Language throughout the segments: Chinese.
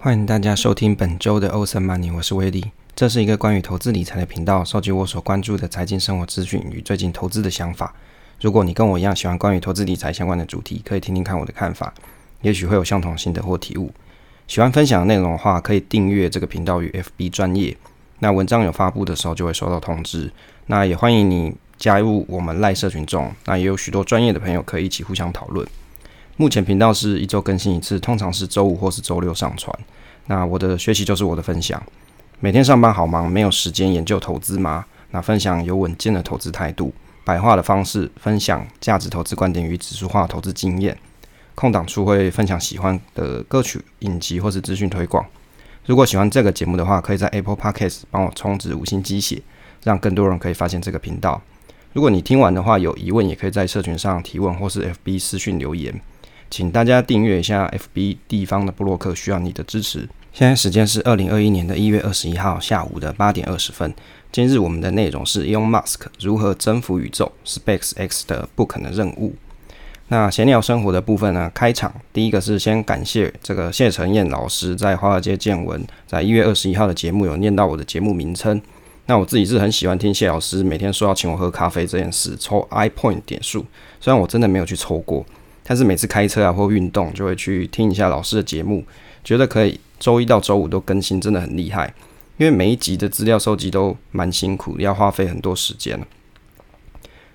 欢迎大家收听本周的 Awesome Money，我是威利。这是一个关于投资理财的频道，收集我所关注的财经生活资讯与最近投资的想法。如果你跟我一样喜欢关于投资理财相关的主题，可以听听看我的看法，也许会有相同心得或体悟。喜欢分享内容的话，可以订阅这个频道与 FB 专业。那文章有发布的时候就会收到通知。那也欢迎你加入我们赖社群中，那也有许多专业的朋友可以一起互相讨论。目前频道是一周更新一次，通常是周五或是周六上传。那我的学习就是我的分享。每天上班好忙，没有时间研究投资吗？那分享有稳健的投资态度，白话的方式分享价值投资观点与指数化投资经验。空档处会分享喜欢的歌曲、影集或是资讯推广。如果喜欢这个节目的话，可以在 Apple Podcast 帮我充值五星鸡血，让更多人可以发现这个频道。如果你听完的话有疑问，也可以在社群上提问或是 FB 私讯留言。请大家订阅一下 FB 地方的布洛克，需要你的支持。现在时间是二零二一年的一月二十一号下午的八点二十分。今日我们的内容是 Elon Musk 如何征服宇宙，SpaceX 的不可能任务。那闲聊生活的部分呢？开场第一个是先感谢这个谢承彦老师在华尔街见闻在一月二十一号的节目有念到我的节目名称。那我自己是很喜欢听谢老师每天说要请我喝咖啡这件事，抽 iPoint 点数。虽然我真的没有去抽过。但是每次开车啊或运动，就会去听一下老师的节目，觉得可以周一到周五都更新，真的很厉害。因为每一集的资料收集都蛮辛苦，要花费很多时间。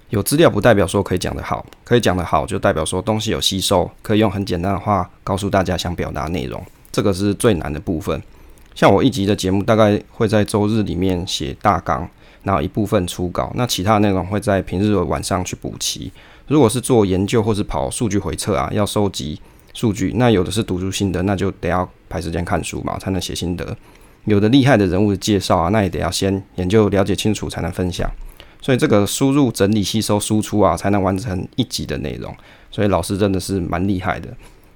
有资料不代表说可以讲得好，可以讲得好就代表说东西有吸收，可以用很简单的话告诉大家想表达内容，这个是最难的部分。像我一集的节目，大概会在周日里面写大纲，然后一部分初稿，那其他内容会在平日的晚上去补齐。如果是做研究或是跑数据回测啊，要收集数据，那有的是读书心得，那就得要排时间看书嘛，才能写心得。有的厉害的人物的介绍啊，那也得要先研究了解清楚才能分享。所以这个输入、整理、吸收、输出啊，才能完成一集的内容。所以老师真的是蛮厉害的。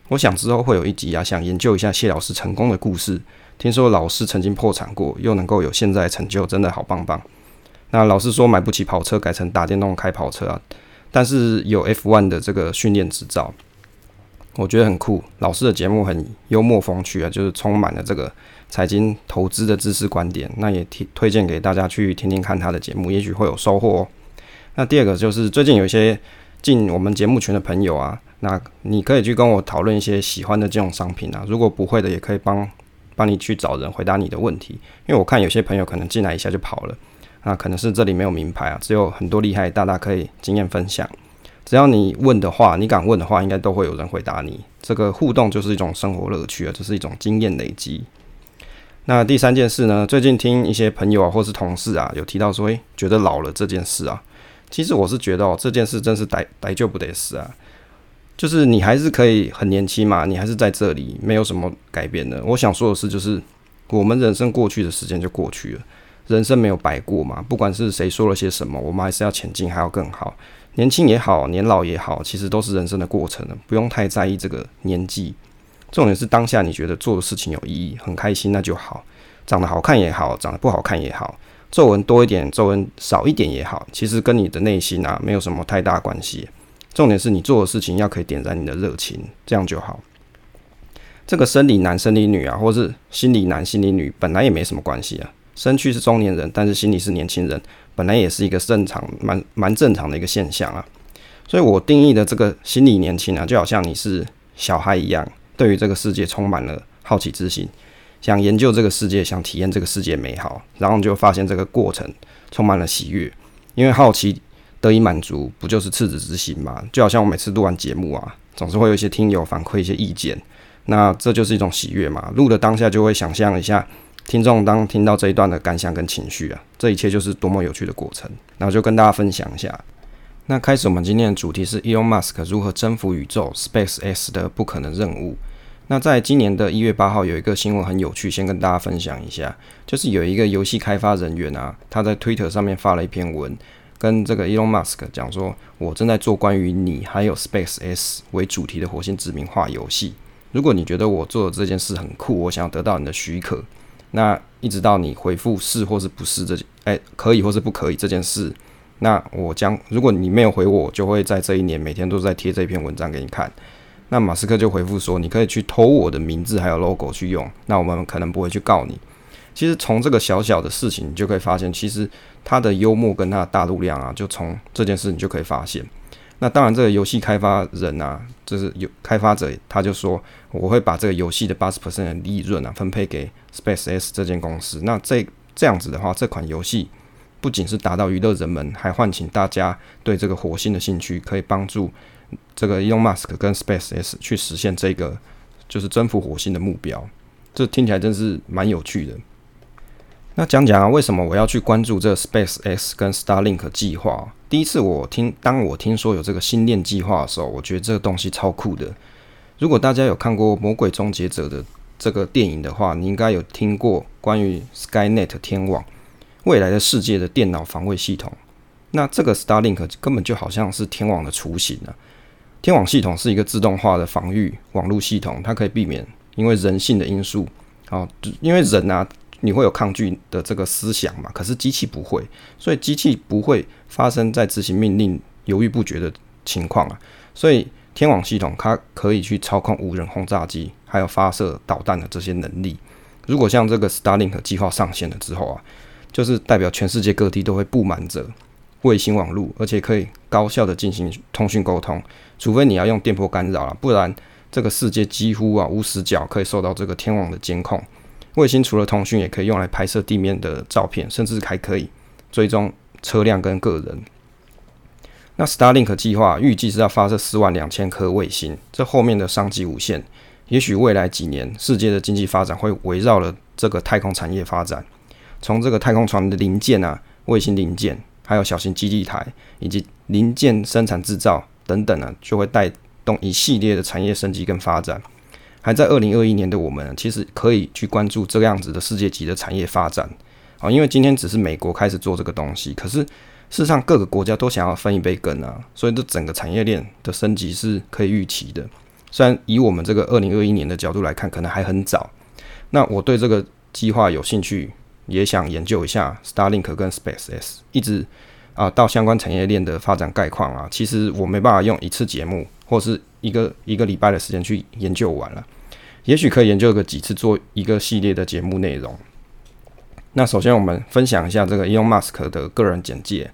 我想之后会有一集啊，想研究一下谢老师成功的故事。听说老师曾经破产过，又能够有现在成就，真的好棒棒。那老师说买不起跑车，改成打电动开跑车啊。但是有 F1 的这个训练执照，我觉得很酷。老师的节目很幽默风趣啊，就是充满了这个财经投资的知识观点。那也提推荐给大家去听听看他的节目，也许会有收获哦。那第二个就是最近有一些进我们节目群的朋友啊，那你可以去跟我讨论一些喜欢的这种商品啊。如果不会的，也可以帮帮你去找人回答你的问题。因为我看有些朋友可能进来一下就跑了。那可能是这里没有名牌啊，只有很多厉害大大可以经验分享。只要你问的话，你敢问的话，应该都会有人回答你。这个互动就是一种生活乐趣啊，这是一种经验累积。那第三件事呢？最近听一些朋友啊，或是同事啊，有提到说，诶，觉得老了这件事啊。其实我是觉得哦，这件事真是逮逮就不得死啊。就是你还是可以很年轻嘛，你还是在这里，没有什么改变的。我想说的是，就是我们人生过去的时间就过去了。人生没有白过嘛，不管是谁说了些什么，我们还是要前进，还要更好。年轻也好，年老也好，其实都是人生的过程了，不用太在意这个年纪。重点是当下你觉得做的事情有意义，很开心，那就好。长得好看也好，长得不好看也好，皱纹多一点，皱纹少一点也好，其实跟你的内心啊没有什么太大关系。重点是你做的事情要可以点燃你的热情，这样就好。这个生理男、生理女啊，或是心理男、心理女，本来也没什么关系啊。身躯是中年人，但是心里是年轻人，本来也是一个正常、蛮蛮正常的一个现象啊。所以我定义的这个心理年轻啊，就好像你是小孩一样，对于这个世界充满了好奇之心，想研究这个世界，想体验这个世界美好，然后你就发现这个过程充满了喜悦，因为好奇得以满足，不就是赤子之心吗？就好像我每次录完节目啊，总是会有一些听友反馈一些意见，那这就是一种喜悦嘛。录的当下就会想象一下。听众当听到这一段的感想跟情绪啊，这一切就是多么有趣的过程。那我就跟大家分享一下。那开始我们今天的主题是 Elon Musk 如何征服宇宙，SpaceX 的不可能任务。那在今年的一月八号有一个新闻很有趣，先跟大家分享一下，就是有一个游戏开发人员啊，他在 Twitter 上面发了一篇文，跟这个 Elon Musk 讲说，我正在做关于你还有 SpaceX 为主题的火星殖民化游戏。如果你觉得我做的这件事很酷，我想要得到你的许可。那一直到你回复是或是不是这件，哎、可以或是不可以这件事，那我将如果你没有回我，就会在这一年每天都在贴这篇文章给你看。那马斯克就回复说：“你可以去偷我的名字还有 logo 去用，那我们可能不会去告你。”其实从这个小小的事情，你就可以发现，其实他的幽默跟他的大度量啊，就从这件事你就可以发现。那当然，这个游戏开发人啊，就是有开发者，他就说：“我会把这个游戏的八十 percent 的利润啊，分配给 SpaceX 这间公司。”那这这样子的话，这款游戏不仅是达到娱乐人们，还唤醒大家对这个火星的兴趣，可以帮助。这个 Elon Musk 跟 SpaceX 去实现这个就是征服火星的目标，这听起来真是蛮有趣的。那讲讲啊，为什么我要去关注这个 SpaceX 跟 Starlink 计划？第一次我听，当我听说有这个星链计划的时候，我觉得这个东西超酷的。如果大家有看过《魔鬼终结者》的这个电影的话，你应该有听过关于 Skynet 天网未来的世界的电脑防卫系统。那这个 Starlink 根本就好像是天网的雏形啊。天网系统是一个自动化的防御网络系统，它可以避免因为人性的因素，啊，因为人啊，你会有抗拒的这个思想嘛，可是机器不会，所以机器不会发生在执行命令犹豫不决的情况啊，所以天网系统它可以去操控无人轰炸机，还有发射导弹的这些能力。如果像这个 Starlink 计划上线了之后啊，就是代表全世界各地都会布满着。卫星网络，而且可以高效的进行通讯沟通，除非你要用电波干扰了，不然这个世界几乎啊无死角可以受到这个天网的监控。卫星除了通讯，也可以用来拍摄地面的照片，甚至还可以追踪车辆跟个人。那 Starlink 计划预计是要发射四万两千颗卫星，这后面的商机无限。也许未来几年，世界的经济发展会围绕了这个太空产业发展，从这个太空船的零件啊，卫星零件。还有小型基地台以及零件生产制造等等呢，就会带动一系列的产业升级跟发展。还在二零二一年的我们，其实可以去关注这个样子的世界级的产业发展啊，因为今天只是美国开始做这个东西，可是事实上各个国家都想要分一杯羹啊，所以这整个产业链的升级是可以预期的。虽然以我们这个二零二一年的角度来看，可能还很早。那我对这个计划有兴趣。也想研究一下 Starlink 跟 SpaceX，一直啊到相关产业链的发展概况啊，其实我没办法用一次节目或是一个一个礼拜的时间去研究完了，也许可以研究个几次，做一个系列的节目内容。那首先我们分享一下这个 Elon Musk 的个人简介。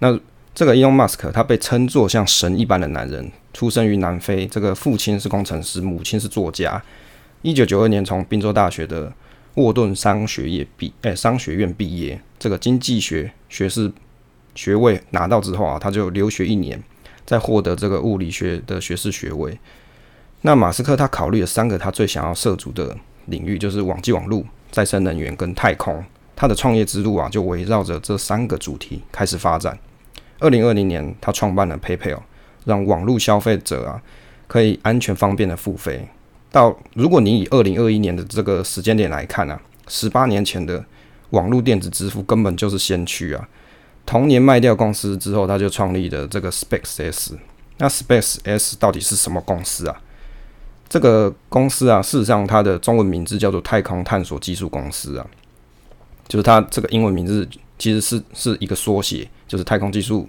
那这个 Elon Musk 他被称作像神一般的男人，出生于南非，这个父亲是工程师，母亲是作家。一九九二年从宾州大学的沃顿商学业毕，诶、商学院毕业，这个经济学学士学位拿到之后啊，他就留学一年，再获得这个物理学的学士学位。那马斯克他考虑了三个他最想要涉足的领域，就是网际网络、再生能源跟太空。他的创业之路啊，就围绕着这三个主题开始发展。二零二零年，他创办了 PayPal，让网络消费者啊可以安全方便的付费。到如果你以二零二一年的这个时间点来看啊，十八年前的网络电子支付根本就是先驱啊。同年卖掉公司之后，他就创立了这个 SpaceX。那 SpaceX 到底是什么公司啊？这个公司啊，事实上它的中文名字叫做太空探索技术公司啊，就是它这个英文名字其实是是一个缩写，就是太空技术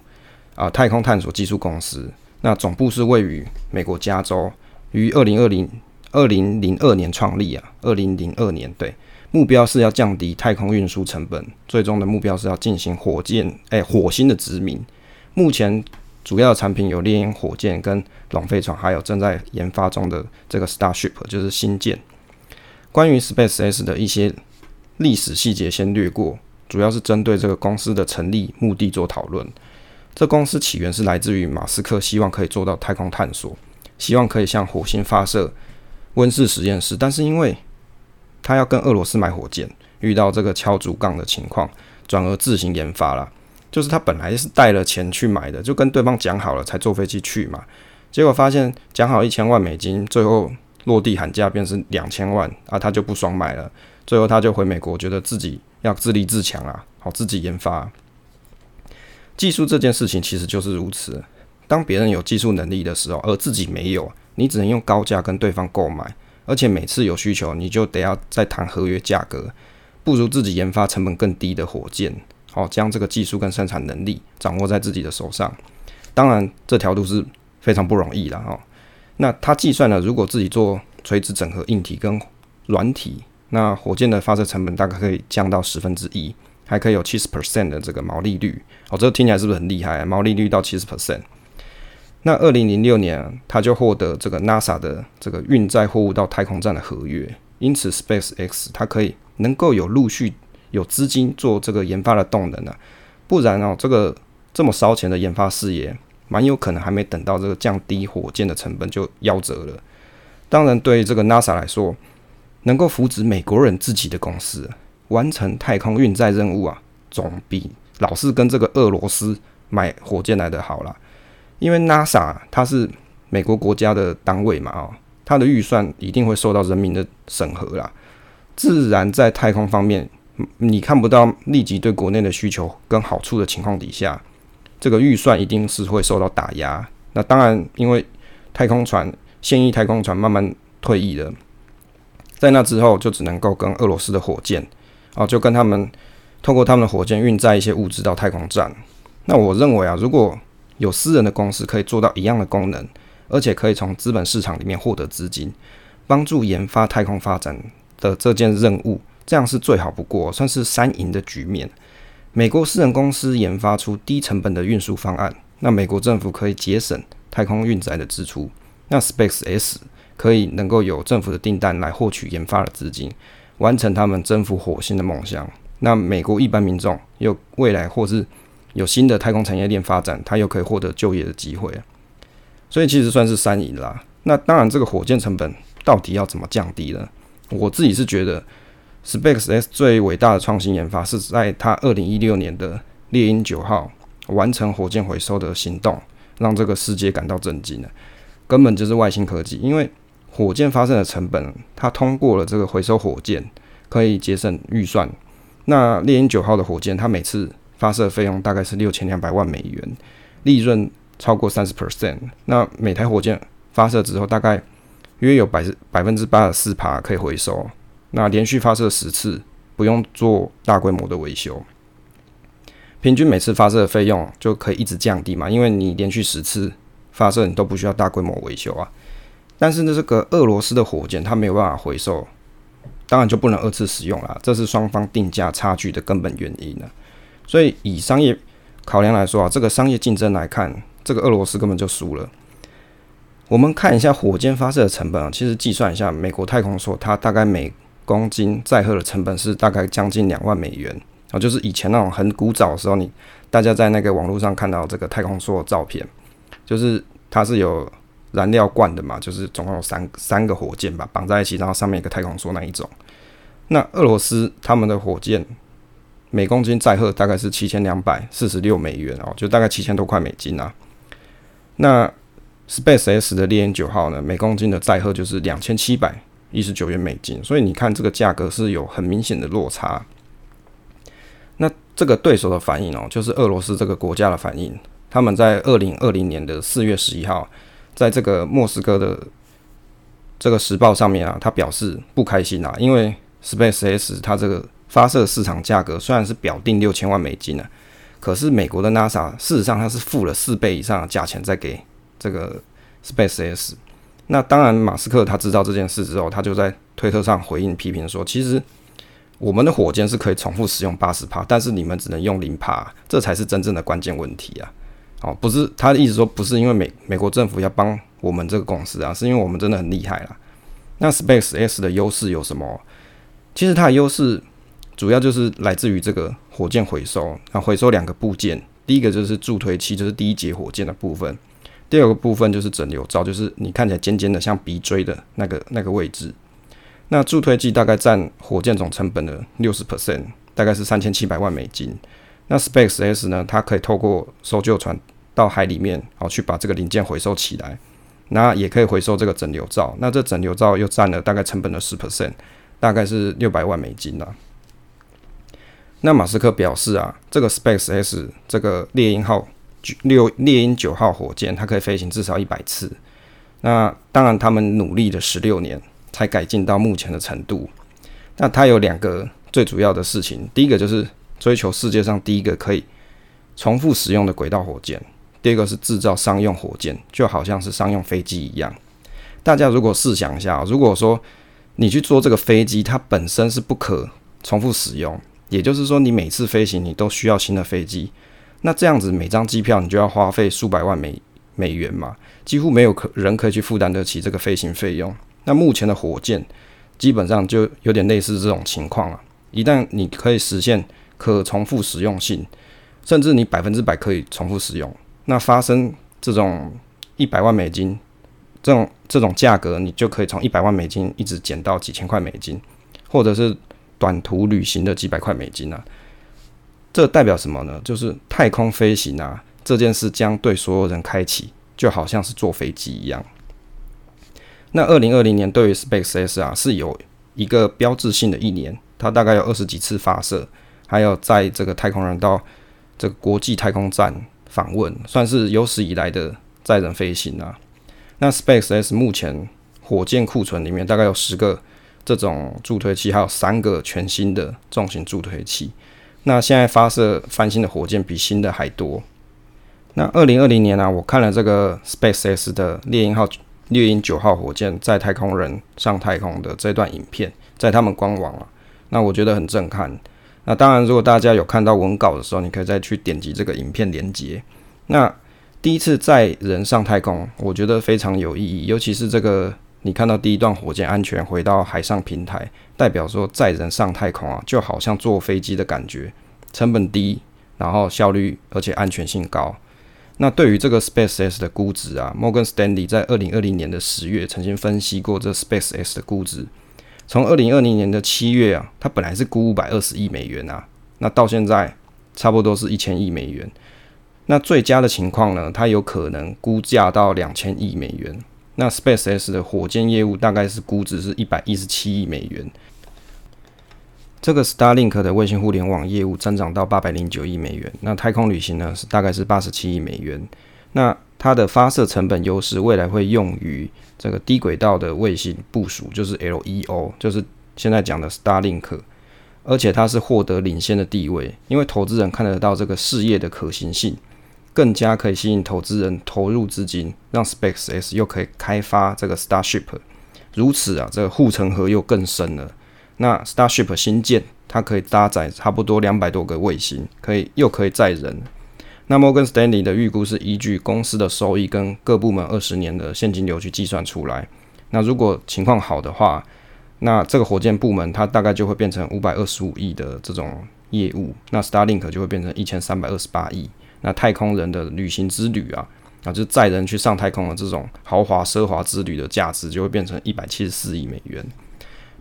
啊，太空探索技术公司。那总部是位于美国加州，于二零二零。二零零二年创立啊，二零零二年对，目标是要降低太空运输成本，最终的目标是要进行火箭哎、火星的殖民。目前主要产品有猎鹰火箭跟龙飞船，还有正在研发中的这个 Starship 就是星舰。关于 SpaceX 的一些历史细节先略过，主要是针对这个公司的成立目的做讨论。这公司起源是来自于马斯克希望可以做到太空探索，希望可以向火星发射。温室实验室，但是因为他要跟俄罗斯买火箭，遇到这个敲竹杠的情况，转而自行研发了。就是他本来是带了钱去买的，就跟对方讲好了才坐飞机去嘛。结果发现讲好一千万美金，最后落地喊价变成两千万啊，他就不爽买了。最后他就回美国，觉得自己要自立自强啊，好自己研发。技术这件事情其实就是如此，当别人有技术能力的时候，而自己没有。你只能用高价跟对方购买，而且每次有需求你就得要再谈合约价格，不如自己研发成本更低的火箭，好将这个技术跟生产能力掌握在自己的手上。当然，这条路是非常不容易的哈。那他计算了，如果自己做垂直整合硬体跟软体，那火箭的发射成本大概可以降到十分之一，还可以有七十 percent 的这个毛利率。哦，这听起来是不是很厉害？毛利率到七十 percent。那二零零六年，他就获得这个 NASA 的这个运载货物到太空站的合约，因此 SpaceX 它可以能够有陆续有资金做这个研发的动能呢、啊。不然哦，这个这么烧钱的研发事业，蛮有可能还没等到这个降低火箭的成本就夭折了。当然，对于这个 NASA 来说，能够扶植美国人自己的公司完成太空运载任务啊，总比老是跟这个俄罗斯买火箭来的好啦。因为 NASA 它是美国国家的单位嘛，哦，它的预算一定会受到人民的审核啦。自然在太空方面。你看不到立即对国内的需求跟好处的情况底下，这个预算一定是会受到打压。那当然，因为太空船现役太空船慢慢退役了，在那之后就只能够跟俄罗斯的火箭啊，就跟他们透过他们的火箭运载一些物资到太空站。那我认为啊，如果有私人的公司可以做到一样的功能，而且可以从资本市场里面获得资金，帮助研发太空发展的这件任务。这样是最好不过，算是三赢的局面。美国私人公司研发出低成本的运输方案，那美国政府可以节省太空运载的支出。那 SpaceX 可以能够有政府的订单来获取研发的资金，完成他们征服火星的梦想。那美国一般民众有未来或是有新的太空产业链发展，他又可以获得就业的机会。所以其实算是三赢啦。那当然，这个火箭成本到底要怎么降低呢？我自己是觉得。SpaceX 最伟大的创新研发是在它二零一六年的猎鹰九号完成火箭回收的行动，让这个世界感到震惊了。根本就是外星科技，因为火箭发射的成本，它通过了这个回收火箭，可以节省预算。那猎鹰九号的火箭，它每次发射费用大概是六千两百万美元，利润超过三十 percent。那每台火箭发射之后，大概约有百百分之八十四趴可以回收。那连续发射十次，不用做大规模的维修，平均每次发射的费用就可以一直降低嘛？因为你连续十次发射，你都不需要大规模维修啊。但是呢，这个俄罗斯的火箭它没有办法回收，当然就不能二次使用了，这是双方定价差距的根本原因呢。所以以商业考量来说啊，这个商业竞争来看，这个俄罗斯根本就输了。我们看一下火箭发射的成本啊，其实计算一下，美国太空梭它大概每公斤载荷的成本是大概将近两万美元啊，就是以前那种很古早的时候，你大家在那个网络上看到这个太空梭的照片，就是它是有燃料罐的嘛，就是总共有三三个火箭吧绑在一起，然后上面一个太空梭那一种。那俄罗斯他们的火箭每公斤载荷大概是七千两百四十六美元哦，就大概七千多块美金啊。那 SpaceX 的猎鹰九号呢，每公斤的载荷就是两千七百。一十九元美金，所以你看这个价格是有很明显的落差。那这个对手的反应哦，就是俄罗斯这个国家的反应。他们在二零二零年的四月十一号，在这个莫斯科的这个时报上面啊，他表示不开心啊，因为 SpaceX 它这个发射市场价格虽然是表定六千万美金呢，可是美国的 NASA 事实上它是付了四倍以上的价钱在给这个 SpaceX。那当然，马斯克他知道这件事之后，他就在推特上回应批评说：“其实我们的火箭是可以重复使用八十趴，但是你们只能用零趴，这才是真正的关键问题啊！哦，不是他的意思说，不是因为美美国政府要帮我们这个公司啊，是因为我们真的很厉害啦。那 SpaceX 的优势有什么？其实它的优势主要就是来自于这个火箭回收，那回收两个部件，第一个就是助推器，就是第一节火箭的部分。”第二个部分就是整流罩，就是你看起来尖尖的像鼻锥的那个那个位置。那助推剂大概占火箭总成本的六十 percent，大概是三千七百万美金。那 SpaceX 呢，它可以透过搜救船到海里面，好去把这个零件回收起来。那也可以回收这个整流罩，那这整流罩又占了大概成本的十 percent，大概是六百万美金啦。那马斯克表示啊，这个 SpaceX 这个猎鹰号。六猎鹰九号火箭，它可以飞行至少一百次。那当然，他们努力了十六年才改进到目前的程度。那它有两个最主要的事情，第一个就是追求世界上第一个可以重复使用的轨道火箭；第二个是制造商用火箭，就好像是商用飞机一样。大家如果试想一下，如果说你去坐这个飞机，它本身是不可重复使用，也就是说，你每次飞行你都需要新的飞机，那这样子每张机票你就要花费数百万美美元嘛，几乎没有可人可以去负担得起这个飞行费用。那目前的火箭基本上就有点类似这种情况了。一旦你可以实现可重复使用性，甚至你百分之百可以重复使用，那发生这种一百万美金。这种这种价格，你就可以从一百万美金一直减到几千块美金，或者是短途旅行的几百块美金啊。这代表什么呢？就是太空飞行啊，这件事将对所有人开启，就好像是坐飞机一样。那二零二零年对于 SpaceX 啊是有一个标志性的一年，它大概有二十几次发射，还有在这个太空人到这个国际太空站访问，算是有史以来的载人飞行啊。那 SpaceX 目前火箭库存里面大概有十个这种助推器，还有三个全新的重型助推器。那现在发射翻新的火箭比新的还多。那二零二零年呢、我看了这个 SpaceX 的猎鹰号、猎鹰九号火箭载太空人上太空的这段影片，在他们官网啊，那我觉得很震撼。那当然，如果大家有看到文稿的时候，你可以再去点击这个影片连接。那第一次载人上太空，我觉得非常有意义。尤其是这个，你看到第一段火箭安全回到海上平台，代表说载人上太空啊，就好像坐飞机的感觉，成本低，然后效率而且安全性高。那对于这个 SpaceX 的估值啊，Morgan Stanley 在二零二零年的十月曾经分析过这 SpaceX 的估值，从二零二零年的七月啊，它本来是估五百二十亿美元啊，那到现在差不多是一千亿美元。那最佳的情况呢，它有可能估价到两千亿美元。那 SpaceX 的火箭业务大概是估值是一百一十七亿美元。这个 Starlink 的卫星互联网业务增长到八百零九亿美元。那太空旅行呢，是大概是八十七亿美元。那它的发射成本优势，未来会用于这个低轨道的卫星部署，就是 LEO，就是现在讲的 Starlink。而且它是获得领先的地位，因为投资人看得到这个事业的可行性。更加可以吸引投资人投入资金，让 SpaceX 又可以开发这个 Starship，如此啊，这个护城河又更深了。那 Starship 新建，它可以搭载差不多两百多个卫星，可以又可以载人。那 Morgan Stanley 的预估是依据公司的收益跟各部门二十年的现金流去计算出来。那如果情况好的话，那这个火箭部门它大概就会变成五百二十五亿的这种业务，那 Starlink 就会变成一千三百二十八亿。那太空人的旅行之旅啊，啊，就载人去上太空的这种豪华奢华之旅的价值就会变成一百七十四亿美元。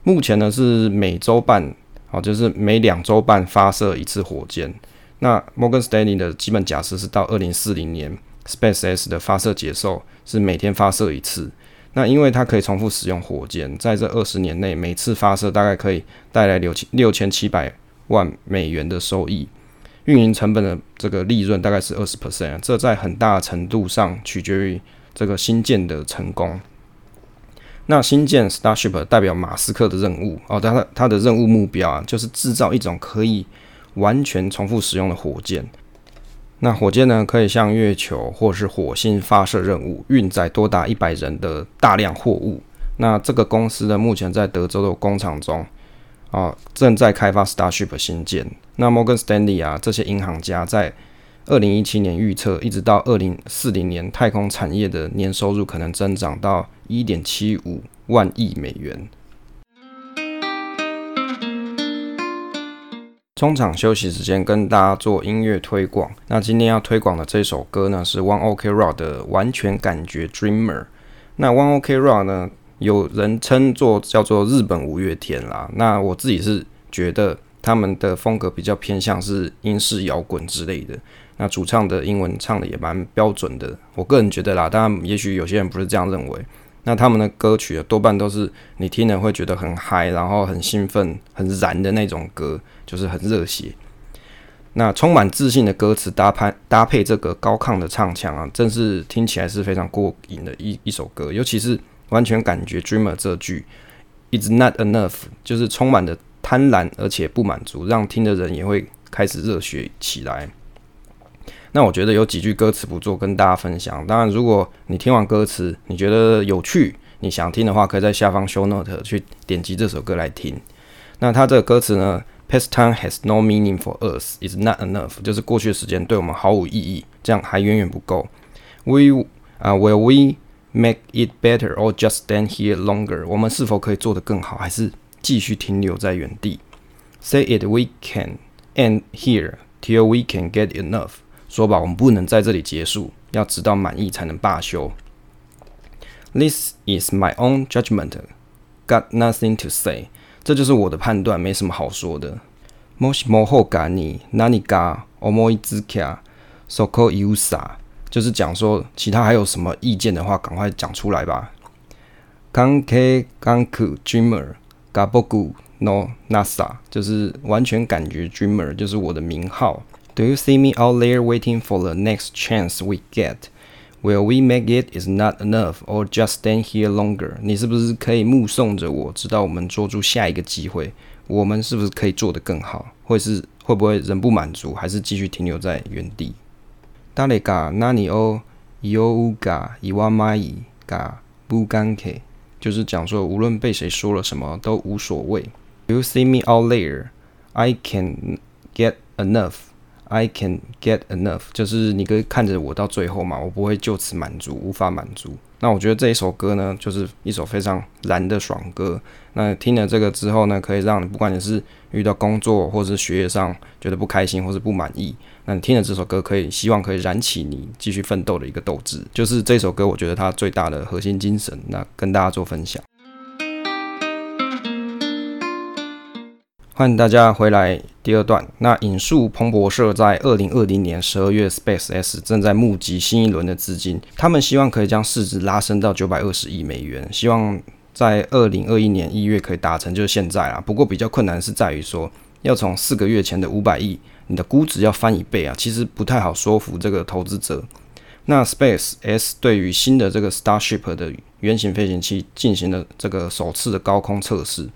目前呢是每周半，啊，就是每两周半发射一次火箭。那 Morgan Stanley 的基本假设是到二零四零年，SpaceX 的发射结束是每天发射一次。那因为它可以重复使用火箭，在这二十年内每次发射大概可以带来六千六千七百万美元的收益。运营成本的这个利润大概是二十 percent，这在很大程度上取决于这个新建的成功。那新建 Starship 代表马斯克的任务哦，他的他的任务目标啊，就是制造一种可以完全重复使用的火箭。那火箭呢，可以向月球或是火星发射任务，运载多达一百人的大量货物。那这个公司呢，目前在德州的工厂中。啊，正在开发 Starship 新建。那 Morgan Stanley 啊，这些银行家在二零一七年预测，一直到二零四零年，太空产业的年收入可能增长到一点七五万亿美元。中场休息时间，跟大家做音乐推广。那今天要推广的这首歌呢，是 One Ok Rock 的《完全感觉 Dreamer》。那 One Ok Rock 呢？有人称作叫做日本五月天啦，那我自己是觉得他们的风格比较偏向是英式摇滚之类的。那主唱的英文唱的也蛮标准的，我个人觉得啦，当然也许有些人不是这样认为。那他们的歌曲多半都是你听了会觉得很嗨，然后很兴奋、很燃的那种歌，就是很热血。那充满自信的歌词搭配搭配这个高亢的唱腔啊，真是听起来是非常过瘾的一一首歌，尤其是。完全感觉 Dreamer 这句，is not enough，就是充满着贪婪而且不满足，让听的人也会开始热血起来。那我觉得有几句歌词不做跟大家分享。当然，如果你听完歌词，你觉得有趣，你想听的话，可以在下方 show note 去点击这首歌来听。那它这个歌词呢？Past time has no meaning for us, is not enough，就是过去的时间对我们毫无意义，这样还远远不够。We 啊、uh,，Will we make it better or just stand here longer？我们是否可以做得更好，还是继续停留在原地？Say it, we can end here till we can get enough。说吧，我们不能在这里结束，要直到满意才能罢休。This is my own judgment, got nothing to say。这就是我的判断，没什么好说的。もしもほかに何か思いつきゃそこ言うさ， 就是讲说其他还有什么意见的话，赶快讲出来吧。関系がなく Dreamer が仆の名さ，就是完全感觉 Dreamer 就是我的名号。Do you see me out there waiting for the next chance we get? Will we make it is not enough, or just stand here longer? 你是不是可以目送着我，直到我们捉住下一个机会？我们是不是可以做得更好？或是会不会仍不满足，还是继续停留在原地？ 谁が何を言おうが言わないが无关系，就是讲说，无论被谁说了什么都无所谓。Do you see me out there? I can get enough. I can get enough，就是你可以看着我到最后嘛，我不会就此满足，无法满足。那我觉得这一首歌呢，就是一首非常燃的爽歌。那听了这个之后呢，可以让你不管你是遇到工作或者是学业上觉得不开心或是不满意， 那你听了这首歌，可以希望可以燃起你继续奋斗的一个斗志。就是这首歌，我觉得它最大的核心精神，那跟大家做分享。欢迎大家回来。第二段，那引述彭博社在二零二零年十二月，SpaceX 正在募集新一轮的资金，他们希望可以将市值拉升到九百二十亿美元，希望在二零二一年一月可以达成，就是现在啊。不过比较困难是在于说，要从四个月前的五百亿，你的估值要翻一倍啊，其实不太好说服这个投资者。那 SpaceX 对于新的这个 Starship 的原型飞行器进行了这个首次的高空测试，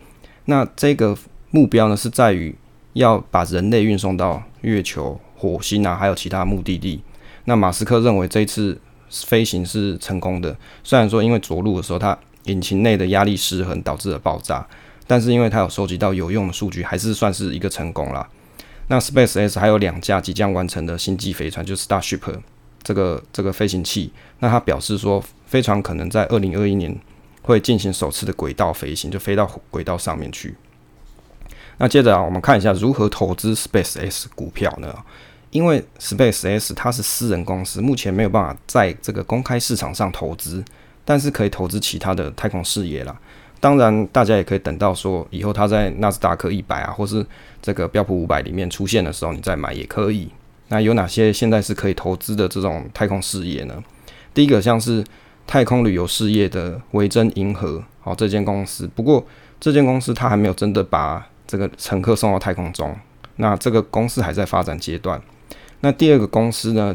那这个。目标呢是在于要把人类运送到月球、火星啊，还有其他目的地。那马斯克认为这次飞行是成功的，虽然说因为着陆的时候它引擎内的压力失衡导致了爆炸，但是因为它有收集到有用的数据，还是算是一个成功啦。那 SpaceX 还有两架即将完成的星际飞船，就是 Starship 这个这个飞行器。那他表示说，飞船可能在二零二一年会进行首次的轨道飞行，就飞到轨道上面去。那接着啊，我们看一下如何投资 SpaceX 股票呢？因为 SpaceX 它是私人公司，目前没有办法在这个公开市场上投资，但是可以投资其他的太空事业啦。当然，大家也可以等到说以后它在纳斯达克一百啊，或是这个标普五百里面出现的时候，你再买也可以。那有哪些现在是可以投资的这种太空事业呢？第一个像是太空旅游事业的维珍银河，好，这间公司。不过这间公司它还没有真的把这个乘客送到太空中，那这个公司还在发展阶段。那第二个公司呢？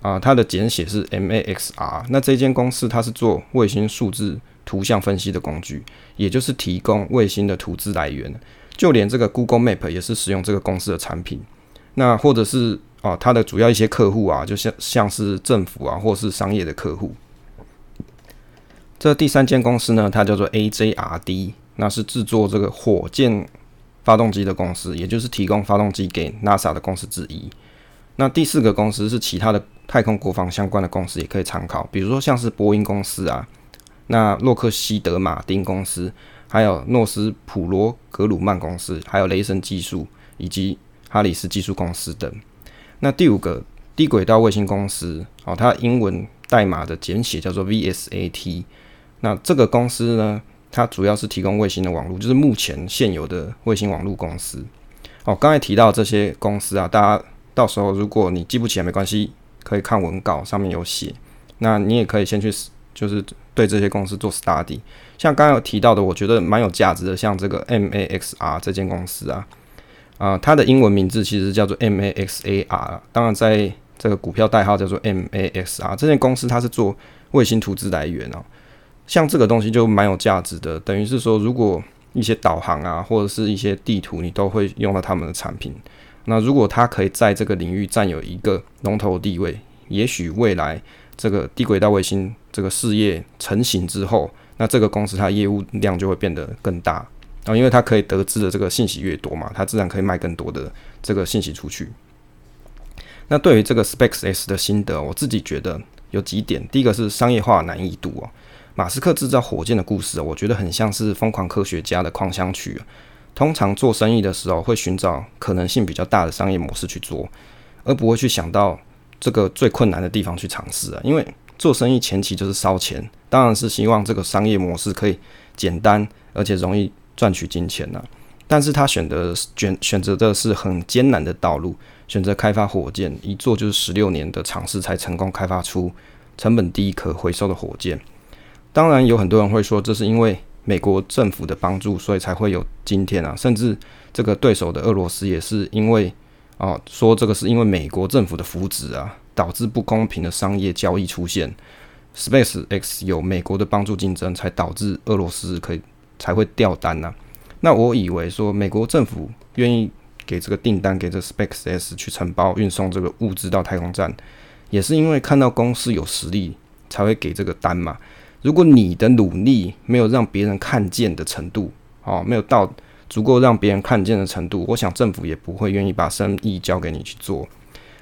啊、它的简写是 MAXR。那这间公司它是做卫星数字图像分析的工具，也就是提供卫星的图资来源。就连这个 Google Map 也是使用这个公司的产品。那或者是啊、它的主要一些客户啊，就像像是政府啊，或是商业的客户。这第三间公司呢，它叫做 AJRD，那是制作这个火箭。发动机的公司，也就是提供发动机给 NASA 的公司之一。那第四个公司是其他的太空国防相关的公司，也可以参考，比如说像是波音公司啊，那洛克希德马丁公司，还有诺斯普罗格鲁曼公司，还有雷神技术以及哈里斯技术公司等。那第五个低轨道卫星公司，哦，它英文代码的简写叫做 VSAT。那这个公司呢，它主要是提供卫星的网络，就是目前现有的卫星网络公司。哦，刚才提到这些公司啊，大家到时候如果你记不起来没关系，可以看文稿上面有写。那你也可以先去就是对这些公司做 study。像刚刚有提到的，我觉得蛮有价值的，像这个 MAXR 这间公司啊，啊、它的英文名字其实叫做 MAXAR，当然在这个股票代号叫做 MAXR。这间公司它是做卫星图资来源哦。像这个东西就蛮有价值的，等于是说，如果一些导航啊，或者是一些地图，你都会用到他们的产品。那如果它可以在这个领域占有一个龙头地位，也许未来这个低轨道卫星这个事业成型之后，那这个公司它业务量就会变得更大，然后因为它可以得知的这个信息越多嘛，它自然可以卖更多的这个信息出去。那对于这个 SpaceX 的心得，我自己觉得有几点，第一个是商业化难易度哦。马斯克制造火箭的故事，我觉得很像是疯狂科学家的狂想曲。通常做生意的时候，会寻找可能性比较大的商业模式去做，而不会去想到这个最困难的地方去尝试啊。因为做生意前期就是烧钱，当然是希望这个商业模式可以简单而且容易赚取金钱呐。但是他选择选选择的是很艰难的道路，选择开发火箭，一做就是十六年的尝试才成功开发出成本低、可回收的火箭。当然有很多人会说，这是因为美国政府的帮助，所以才会有今天啊。甚至这个对手的俄罗斯也是因为啊，说这个是因为美国政府的扶植啊，导致不公平的商业交易出现。SpaceX 有美国的帮助竞争，才导致俄罗斯可以才会掉单呐、啊。那我以为说美国政府愿意给这个订单给这 SpaceX 去承包运送这个物资到太空站，也是因为看到公司有实力才会给这个单嘛。如果你的努力没有让别人看见的程度，哦，没有到足够让别人看见的程度，我想政府也不会愿意把生意交给你去做。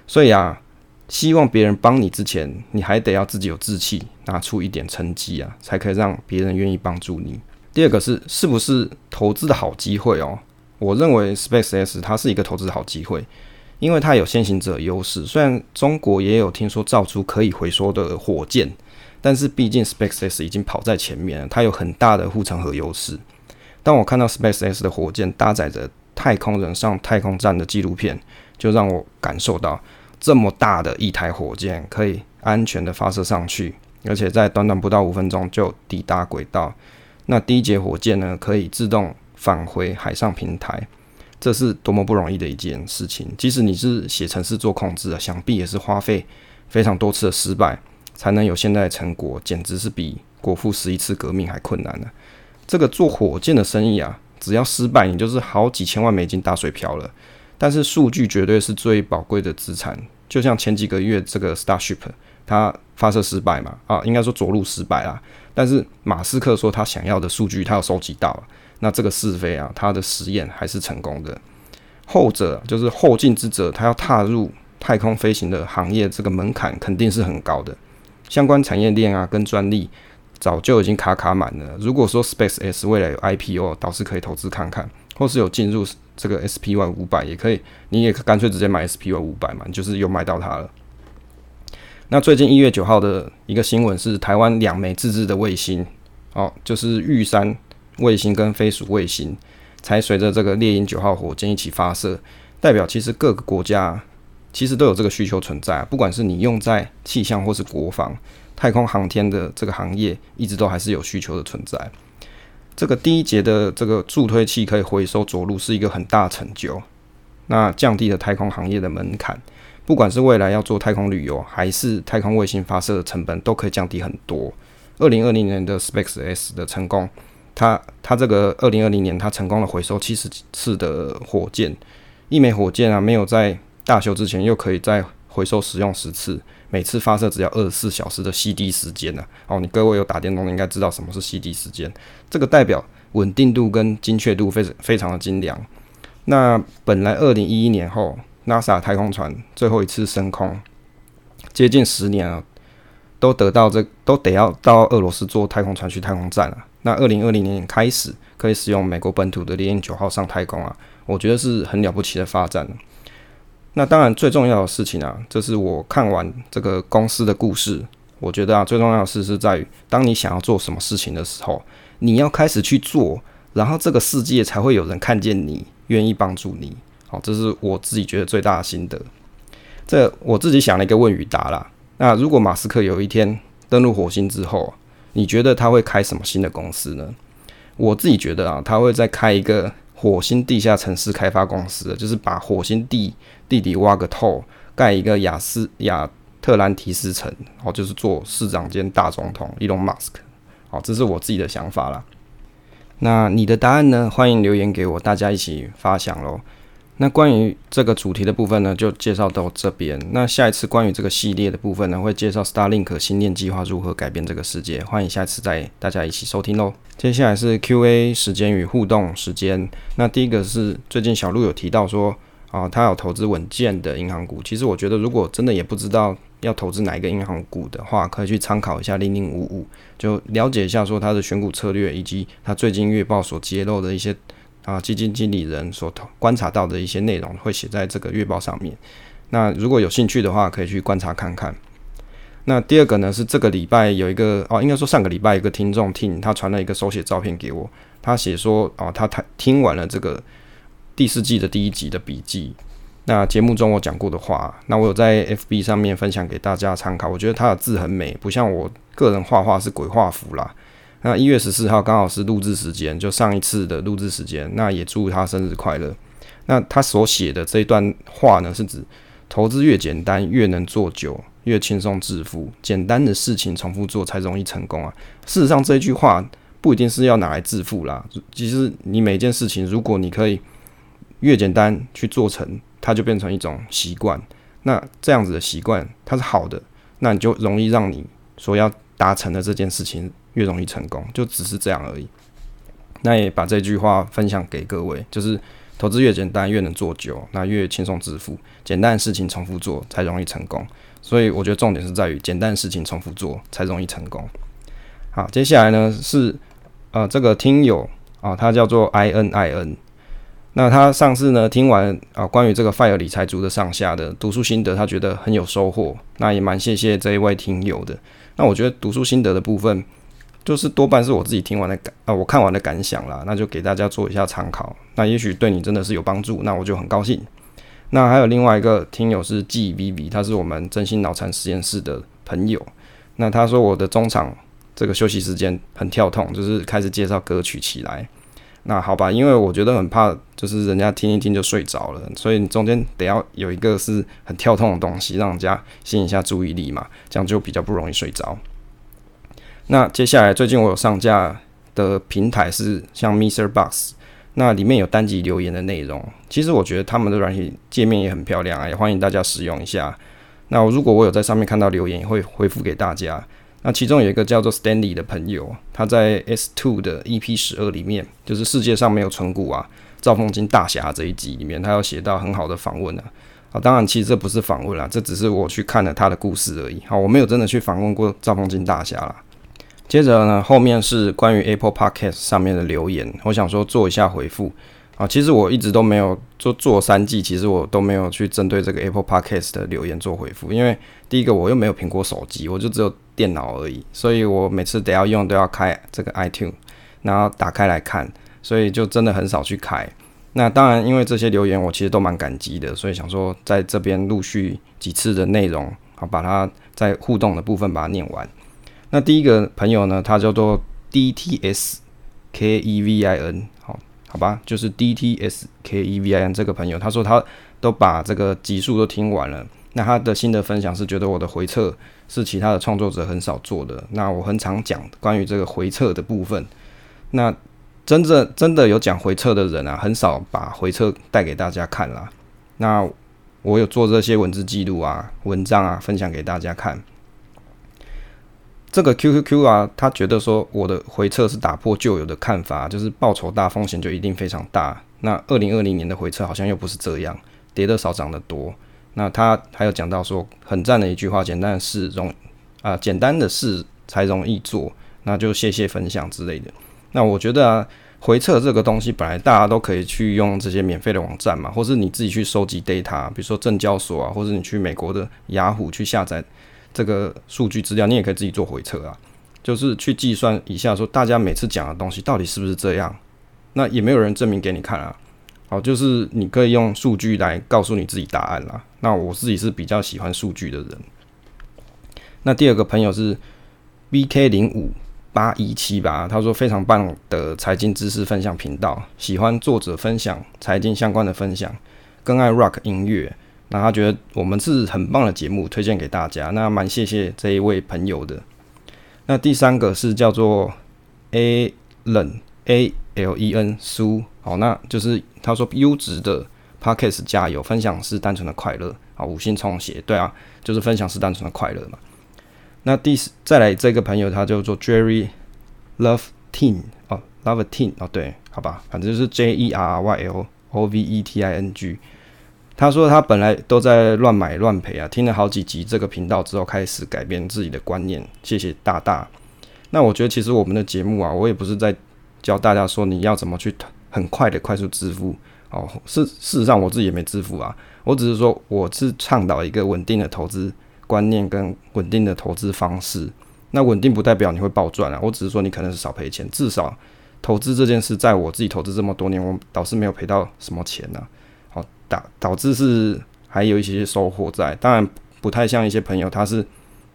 所以啊，希望别人帮你之前，你还得要自己有志气，拿出一点成绩啊，才可以让别人愿意帮助你。第二个是是不是投资的好机会哦？我认为 SpaceX 它是一个投资的好机会，因为它有先行者优势。虽然中国也有听说造出可以回收的火箭。但是毕竟 SpaceX 已经跑在前面了，它有很大的护城河优势。当我看到 SpaceX 的火箭搭载着太空人上太空站的纪录片，就让我感受到这么大的一台火箭可以安全的发射上去，而且在短短不到五分钟就抵达轨道。那第一节火箭呢，可以自动返回海上平台，这是多么不容易的一件事情。即使你是写程式做控制啊，想必也是花费非常多次的失败。才能有现在的成果，简直是比国父十一次革命还困难呢。这个做火箭的生意啊，只要失败，你就是好几千万美金打水漂了。但是数据绝对是最宝贵的资产。就像前几个月这个 Starship，它发射失败嘛，啊，应该说着陆失败啦。但是马斯克说他想要的数据他要收集到了，那这个试飞啊，他的实验还是成功的。后者就是后进之者，他要踏入太空飞行的行业，这个门槛肯定是很高的。相关产业链啊，跟专利早就已经卡卡满了。如果说 SpaceX 未来有 IPO，倒是可以投资看看，或是有进入这个 SPY 五百也可以。你也干脆直接买 SPY 五百嘛，就是又买到它了。那最近一月九号的一个新闻是，台湾两枚自制的卫星，哦，就是玉山卫星跟飞鼠卫星，才随着这个猎鹰九号火箭一起发射，代表其实各个国家。其实都有这个需求存在啊，不管是你用在气象或是国防、太空航天的这个行业，一直都还是有需求的存在。这个第一节的这个助推器可以回收着陆，是一个很大成就。那降低了太空行业的门槛，不管是未来要做太空旅游，还是太空卫星发射的成本，都可以降低很多。二零二零年的 SpaceX 的成功，它它这个二零二零年它成功的回收七十次的火箭，一枚火箭啊没有在大修之前又可以再回收使用十次，每次发射只要二十四小时的 CD 时间呢、哦，你各位有打电动的应该知道什么是 CD 时间，这个代表稳定度跟精确度非常非常的精良。那本来二零一一年后，NASA 太空船最后一次升空，接近十年了，都得到这都得要到俄罗斯坐太空船去太空站了。那二零二零年开始可以使用美国本土的猎鹰九号上太空啊，我觉得是很了不起的发展。那当然，最重要的事情啊，这是我看完这个公司的故事，我觉得啊，最重要的事是在于，当你想要做什么事情的时候，你要开始去做，然后这个世界才会有人看见你，愿意帮助你。好，这是我自己觉得最大的心得。这我自己想了一个问与答啦。那如果马斯克有一天登陆火星之后，你觉得他会开什么新的公司呢？我自己觉得啊，他会再开一个。火星地下城市开发公司，就是把火星地地底挖个透，盖一个亚斯亚特兰提斯城，哦，就是做市长兼大总统伊隆马斯克好，这是我自己的想法啦。那你的答案呢？欢迎留言给我，大家一起发想喽。那关于这个主题的部分呢，就介绍到这边。那下一次关于这个系列的部分呢，会介绍 Starlink 星链计划如何改变这个世界。欢迎下次再大家一起收听喽。接下来是 Q&A 时间与互动时间。那第一个是最近小鹿有提到说啊，他有投资稳健的银行股。其实我觉得，如果真的也不知道要投资哪一个银行股的话，可以去参考一下零零五五，就了解一下说他的选股策略，以及他最近月报所揭露的一些。啊，基金经理人所观察到的一些内容会写在这个月报上面。那如果有兴趣的话，可以去观察看看。那第二个呢，是这个礼拜有一个哦，应该说上个礼拜一个听众听他传了一个手写照片给我，他写说哦，他他听完了这个第四季的第一集的笔记。那节目中我讲过的话，那我有在 FB 上面分享给大家参考。我觉得他的字很美，不像我个人画画是鬼画符啦。那一月十四号刚好是录制时间，就上一次的录制时间。那也祝他生日快乐。那他所写的这一段话呢，是指投资越简单越能做久，越轻松致富。简单的事情重复做才容易成功啊。事实上，这一句话不一定是要拿来致富啦。其实你每件事情，如果你可以越简单去做成，它就变成一种习惯。那这样子的习惯它是好的，那你就容易让你所要达成的这件事情。越容易成功，就只是这样而已。那也把这句话分享给各位，就是投资越简单越能做久，那越轻松致富。简单的事情重复做才容易成功，所以我觉得重点是在于简单的事情重复做才容易成功。好，接下来呢是呃这个听友啊，他叫做 I N I N。那他上次呢听完啊关于这个 FIRE 理财族的上下的读书心得，他觉得很有收获。那也蛮谢谢这一位听友的。那我觉得读书心得的部分。就是多半是我自己听完的感啊，我看完的感想啦，那就给大家做一下参考。那也许对你真的是有帮助，那我就很高兴。那还有另外一个听友是 GVV，他是我们真心脑残实验室的朋友。那他说我的中场这个休息时间很跳痛，就是开始介绍歌曲起来。那好吧，因为我觉得很怕，就是人家听一听就睡着了，所以你中间得要有一个是很跳痛的东西，让人家吸引一下注意力嘛，这样就比较不容易睡着。那接下来，最近我有上架的平台是像 MixerBox，那里面有单集留言的内容。其实我觉得他们的软体界面也很漂亮啊，也欢迎大家使用一下。那如果我有在上面看到留言，也会回复给大家。那其中有一个叫做 Stanley 的朋友，他在 S2 的 EP 十二里面，就是世界上没有存股啊，赵凤金大侠这一集里面，他有写到很好的访问啊。啊，当然其实这不是访问啦，这只是我去看了他的故事而已。好，我没有真的去访问过赵凤金大侠啦。接着呢，后面是关于 Apple Podcast 上面的留言，我想说做一下回复啊。其实我一直都没有做做三季，其实我都没有去针对这个 Apple Podcast 的留言做回复，因为第一个我又没有苹果手机，我就只有电脑而已，所以我每次得要用都要开这个 iTunes，然后打开来看，所以就真的很少去开。那当然，因为这些留言我其实都蛮感激的，所以想说在这边陆续几次的内容，好把它在互动的部分把它念完。那第一个朋友呢，他叫做 D T S K E V I N，好，好吧，就是 D T S K E V I N 这个朋友，他说他都把这个集数都听完了。那他的新的分享是觉得我的回测是其他的创作者很少做的。那我很常讲关于这个回测的部分，那真正真的有讲回测的人啊，很少把回测带给大家看啦。那我有做这些文字记录啊、文章啊，分享给大家看。这个 QQQ 啊，他觉得说我的回撤是打破旧有的看法，就是报酬大，风险就一定非常大。那二零二零年的回撤好像又不是这样，跌得少，涨得多。那他还有讲到说，很赞的一句话，简单的事容啊、简单的事才容易做。那就谢谢分享之类的。那我觉得啊，回撤这个东西本来大家都可以去用这些免费的网站嘛，或是你自己去收集 data，比如说证交所啊，或者你去美国的雅虎去下载。这个数据资料，你也可以自己做回测啊，就是去计算一下，说大家每次讲的东西到底是不是这样？那也没有人证明给你看啊。好，就是你可以用数据来告诉你自己答案啦。那我自己是比较喜欢数据的人。那第二个朋友是 BK 零五八一七吧，他说非常棒的财经知识分享频道，喜欢作者分享财经相关的分享，更爱 Rock 音乐。那他觉得我们是很棒的节目，推荐给大家。那蛮谢谢这一位朋友的。那第三个是叫做 A Len A L E N 苏，好，那就是他说优质的 Podcast 加油，分享是单纯的快乐好，五星充血，对啊，就是分享是单纯的快乐嘛。那第四再来这个朋友，他叫做 Jerry Love Teen 哦，Love Teen 哦，对，好吧，反正就是 J E R R Y L O V E T I N G。他说他本来都在乱买乱赔啊，听了好几集这个频道之后，开始改变自己的观念。谢谢大大。那我觉得其实我们的节目啊，我也不是在教大家说你要怎么去很快的快速致富哦。是事实上我自己也没致富啊，我只是说我是倡导一个稳定的投资观念跟稳定的投资方式。那稳定不代表你会暴赚啊，我只是说你可能是少赔钱，至少投资这件事，在我自己投资这么多年，我倒是没有赔到什么钱呢、啊。导导致是还有一些收获在，当然不太像一些朋友，他是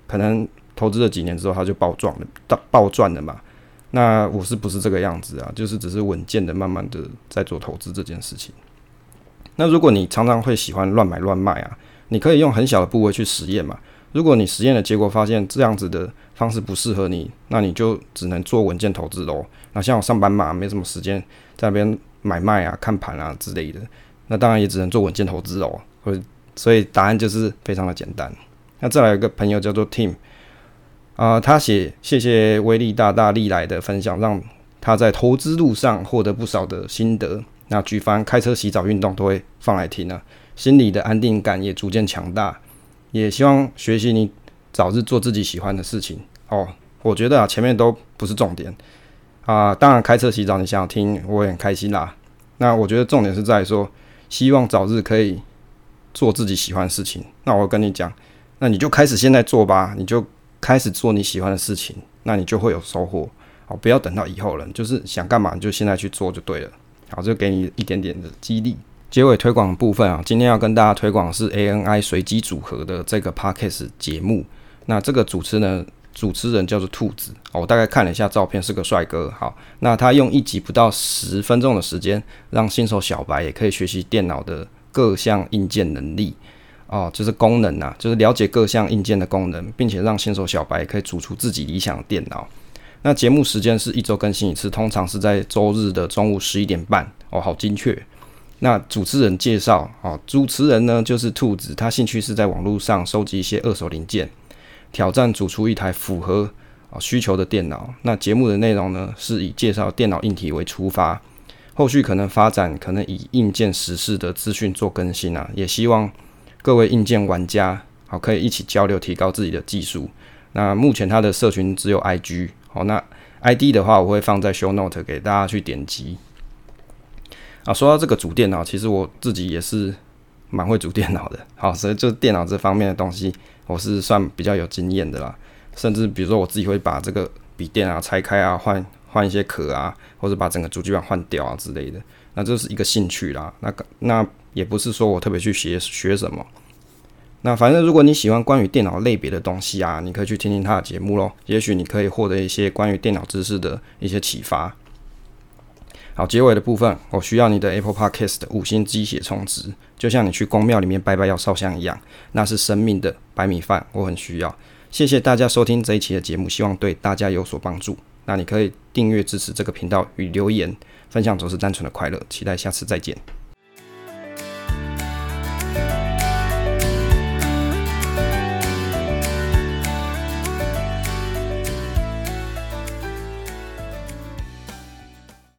可能。投资了几年之后，他就暴赚了，暴赚了嘛。那我是不是这个样子啊？就是只是稳健的、慢慢的在做投资这件事情。那如果你常常会喜欢乱买乱卖啊，你可以用很小的部位去实验嘛。如果你实验的结果发现这样子的方式不适合你，那你就只能做稳健投资喽。那像我上班嘛，没什么时间在那边买卖啊、看盘啊之类的，那当然也只能做稳健投资哦。所以，所以答案就是非常的简单。那再来一个朋友叫做 Tim。啊、他写谢谢威力大大历来的分享，让他在投资路上获得不少的心得。那举凡开车、洗澡、运动都会放来听啊，心里的安定感也逐渐强大。也希望学习你早日做自己喜欢的事情哦。我觉得啊，前面都不是重点啊。当然，开车、洗澡你想要听，我也很开心啦。那我觉得重点是在说，希望早日可以做自己喜欢的事情。那我跟你讲，那你就开始现在做吧，你就。开始做你喜欢的事情，那你就会有收获。好，不要等到以后了，就是想干嘛你就现在去做就对了。好，就给你一点点的激励。结尾推广部分啊，今天要跟大家推广是 ANI 随机组合的这个 Podcast 节目。那这个主持人主持人叫做兔子，我大概看了一下照片，是个帅哥。好，那他用一集不到十分钟的时间，让新手小白也可以学习电脑的各项硬件能力。哦，就是功能啊，就是了解各项硬件的功能，并且让新手小白可以组出自己理想的电脑。那节目时间是一周更新一次，通常是在周日的中午十一点半。哦，好精确。那主持人介绍，哦，主持人呢就是兔子，他兴趣是在网络上收集一些二手零件，挑战组出一台符合啊需求的电脑。那节目的内容呢是以介绍电脑硬体为出发，后续可能发展可能以硬件时事的资讯做更新啊，也希望。各位硬件玩家，好，可以一起交流，提高自己的技术。那目前它的社群只有 IG，好，那 ID 的话，我会放在 Show Note 给大家去点击。啊，说到这个主电脑，其实我自己也是蛮会组电脑的，好，所以就电脑这方面的东西，我是算比较有经验的啦。甚至比如说我自己会把这个笔电啊拆开啊，换换一些壳啊，或者把整个主机板换掉啊之类的。那这是一个兴趣啦，那那。也不是说我特别去学学什么，那反正如果你喜欢关于电脑类别的东西啊，你可以去听听他的节目咯，也许你可以获得一些关于电脑知识的一些启发。好，结尾的部分，我需要你的 Apple Podcast 的五星鸡血充值，就像你去宫庙里面拜拜要烧香一样，那是生命的白米饭，我很需要。谢谢大家收听这一期的节目，希望对大家有所帮助。那你可以订阅支持这个频道与留言分享，总是单纯的快乐。期待下次再见。